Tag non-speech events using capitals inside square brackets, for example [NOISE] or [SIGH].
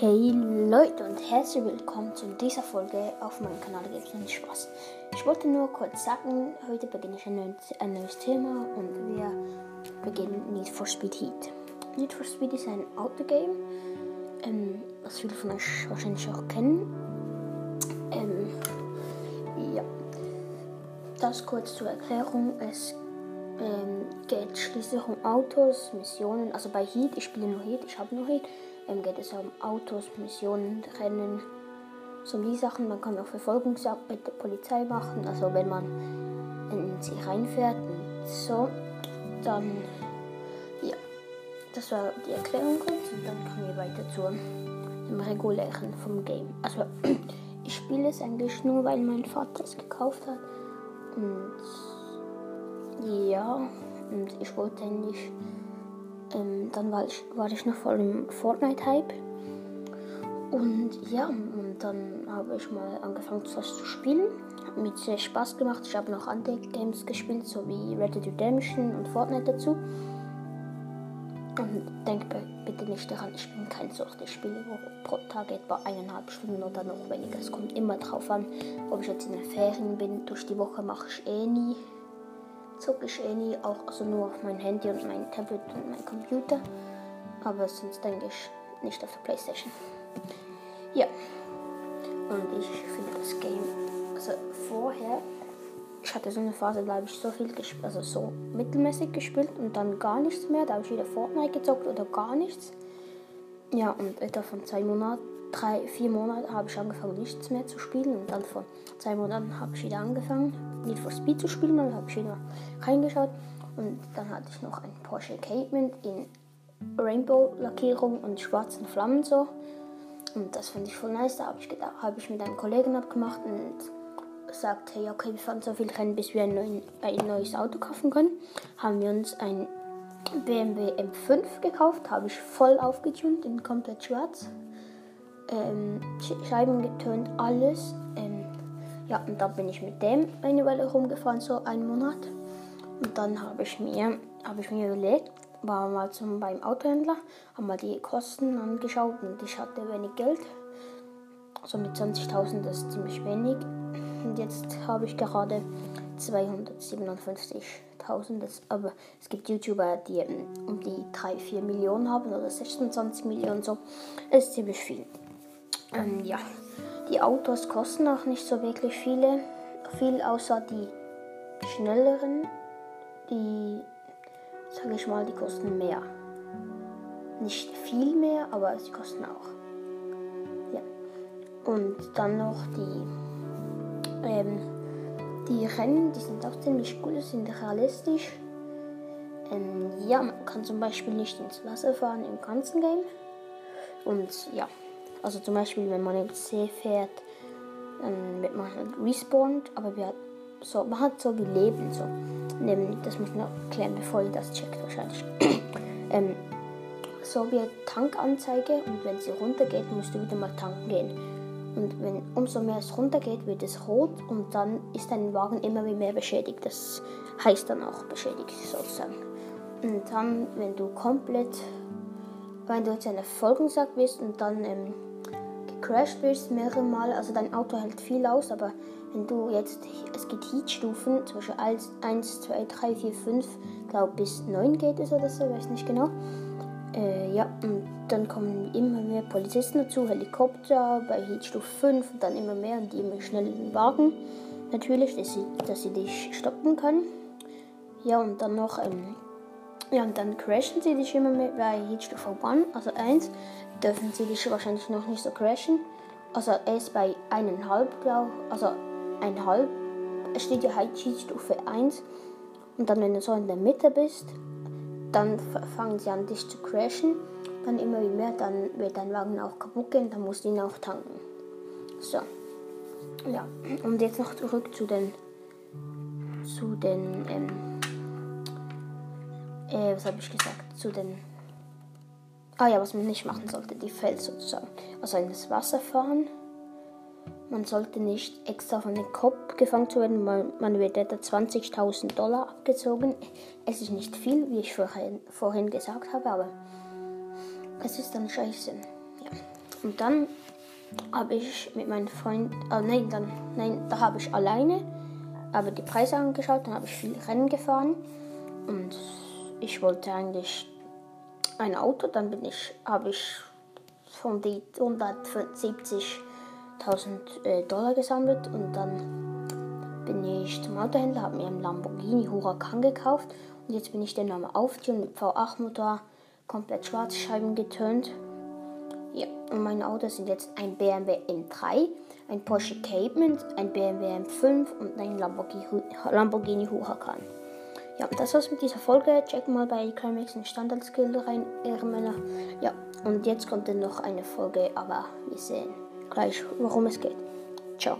Hey Leute und herzlich willkommen zu dieser Folge auf meinem Kanal Gibt es Spaß. Ich wollte nur kurz sagen, heute beginne ich ein neues, ein neues Thema und wir beginnen Need for Speed Heat. Need for Speed ist ein Autogame, ähm, was viele von euch wahrscheinlich auch kennen. Ähm, ja, das kurz zur Erklärung. Es ähm, um Autos, Missionen. Also bei Heat, ich spiele nur Heat, ich habe nur Heat ähm, geht es um Autos, Missionen, Rennen, so die Sachen. Man kann auch Verfolgungsjagd mit der Polizei machen, also wenn man in sie reinfährt und so, dann ja, das war die Erklärung und dann kommen wir weiter zu dem regulären vom Game. Also [CLEARS THROAT] ich spiele es eigentlich nur, weil mein Vater es gekauft hat und ja, und ich wollte eigentlich ähm, dann war ich, war ich noch voll im Fortnite-Hype. Und ja, und dann habe ich mal angefangen, das zu spielen. Hat mir sehr Spaß gemacht. Ich habe noch andere Games gespielt, so wie Red Dead Redemption und Fortnite dazu. Und denke bitte nicht daran, ich bin kein Sucht. Ich spiele pro Tag etwa eineinhalb Stunden oder noch weniger. Es kommt immer drauf an, ob ich jetzt in den Ferien bin. Durch die Woche mache ich eh nie zocke ich eh nie, auch also nur auf mein Handy und mein Tablet und mein Computer. Aber sonst denke ich nicht auf der Playstation. Ja. Und ich finde das Game, also vorher, ich hatte so eine Phase, da habe ich so viel gespielt, also so mittelmäßig gespielt und dann gar nichts mehr. Da habe ich wieder Fortnite gezockt oder gar nichts. Ja, und etwa von zwei Monaten, drei, vier Monaten habe ich angefangen, nichts mehr zu spielen. Und dann vor zwei Monaten habe ich wieder angefangen, Need for Speed zu spielen. Und habe ich wieder reingeschaut. Und dann hatte ich noch ein Porsche Cayman in Rainbow-Lackierung und schwarzen Flammen so. Und das fand ich voll nice. Da habe ich, hab ich mit einem Kollegen abgemacht und gesagt, hey, okay, wir fahren so viel Rennen, bis wir ein, neuen, ein neues Auto kaufen können. Haben wir uns ein BMW M5 gekauft, habe ich voll aufgetunt in komplett schwarz. Ähm, Scheiben getönt, alles. Ähm, ja, und da bin ich mit dem eine Weile rumgefahren, so einen Monat. Und dann habe ich mir, ich mir überlegt, war mal zum, beim Autohändler, habe mal die Kosten angeschaut und ich hatte wenig Geld. Also mit 20.000 das ist ziemlich wenig. Und jetzt habe ich gerade 257.000. Aber es gibt YouTuber, die um die 3, 4 Millionen haben oder 26 Millionen so. Das ist ziemlich viel. Ähm, ja, die Autos kosten auch nicht so wirklich viele, viel außer die schnelleren, die, sage ich mal, die kosten mehr. Nicht viel mehr, aber sie kosten auch. Ja. Und dann noch die, ähm, die Rennen, die sind auch ziemlich gut, sind realistisch. Ähm, ja, man kann zum Beispiel nicht ins Wasser fahren im ganzen Game. Und ja, also zum Beispiel, wenn man ins See fährt, dann wird man halt respawned, aber wir so, man hat so wie Leben. So. Das muss man erklären, bevor ihr das checkt wahrscheinlich. [CLEARS THROAT] ähm, so wie Tankanzeige und wenn sie runtergeht, musst du wieder mal tanken gehen. Und wenn umso mehr es runtergeht, wird es rot und dann ist dein Wagen immer mehr beschädigt. Das heißt dann auch beschädigt sozusagen. Und dann, wenn du komplett, wenn du jetzt eine Folgensack bist und dann ähm, gecrashed wirst mehrere Mal, also dein Auto hält viel aus, aber wenn du jetzt, es gibt Heatstufen, Beispiel 1, 2, 3, 4, 5, glaube bis 9 geht es oder so, weiß nicht genau. Äh, ja, und dann kommen immer mehr Polizisten dazu, Helikopter bei Heatstufe 5 und dann immer mehr und die immer schnellen Wagen. Natürlich, dass sie, dass sie dich stoppen können. Ja, und dann noch, ähm, ja, und dann crashen sie dich immer mehr bei Heatstufe 1, also 1, dürfen sie dich wahrscheinlich noch nicht so crashen. Also erst bei eineinhalb, glaube also eineinhalb, es steht ja Heatstufe 1. Und dann, wenn du so in der Mitte bist, dann fangen sie an, dich zu crashen. Dann immer mehr, dann wird dein Wagen auch kaputt gehen, dann musst du ihn auch tanken. So. Ja, und jetzt noch zurück zu den, zu den, ähm, äh, was habe ich gesagt, zu den, ah ja, was man nicht machen sollte, die Fels sozusagen. Also in das Wasser fahren man sollte nicht extra von den Kopf gefangen zu werden, man, man wird etwa 20.000 Dollar abgezogen. Es ist nicht viel, wie ich vorhin, vorhin gesagt habe, aber es ist dann scheiße. Ja. Und dann habe ich mit meinem Freund, äh, nein, dann, nein, da habe ich alleine aber die Preise angeschaut, dann habe ich viel Rennen gefahren und ich wollte eigentlich ein Auto, dann bin ich, habe ich von die 170.000 äh, Dollar gesammelt und dann bin ich zum Autohändler, habe mir einen Lamborghini Huracan gekauft und jetzt bin ich den am Auftun mit V8-Motor, komplett Schwarzscheiben getönt. Ja, und meine Autos sind jetzt ein BMW M3, ein Porsche Cayman, ein BMW M5 und ein Lamborghini, Lamborghini Huracan. Ja, das war's mit dieser Folge. Check mal bei Climax ein Standard-Skill rein, ihre Männer. Ja, und jetzt kommt dann noch eine Folge, aber wir sehen gleich, worum es geht. Ciao.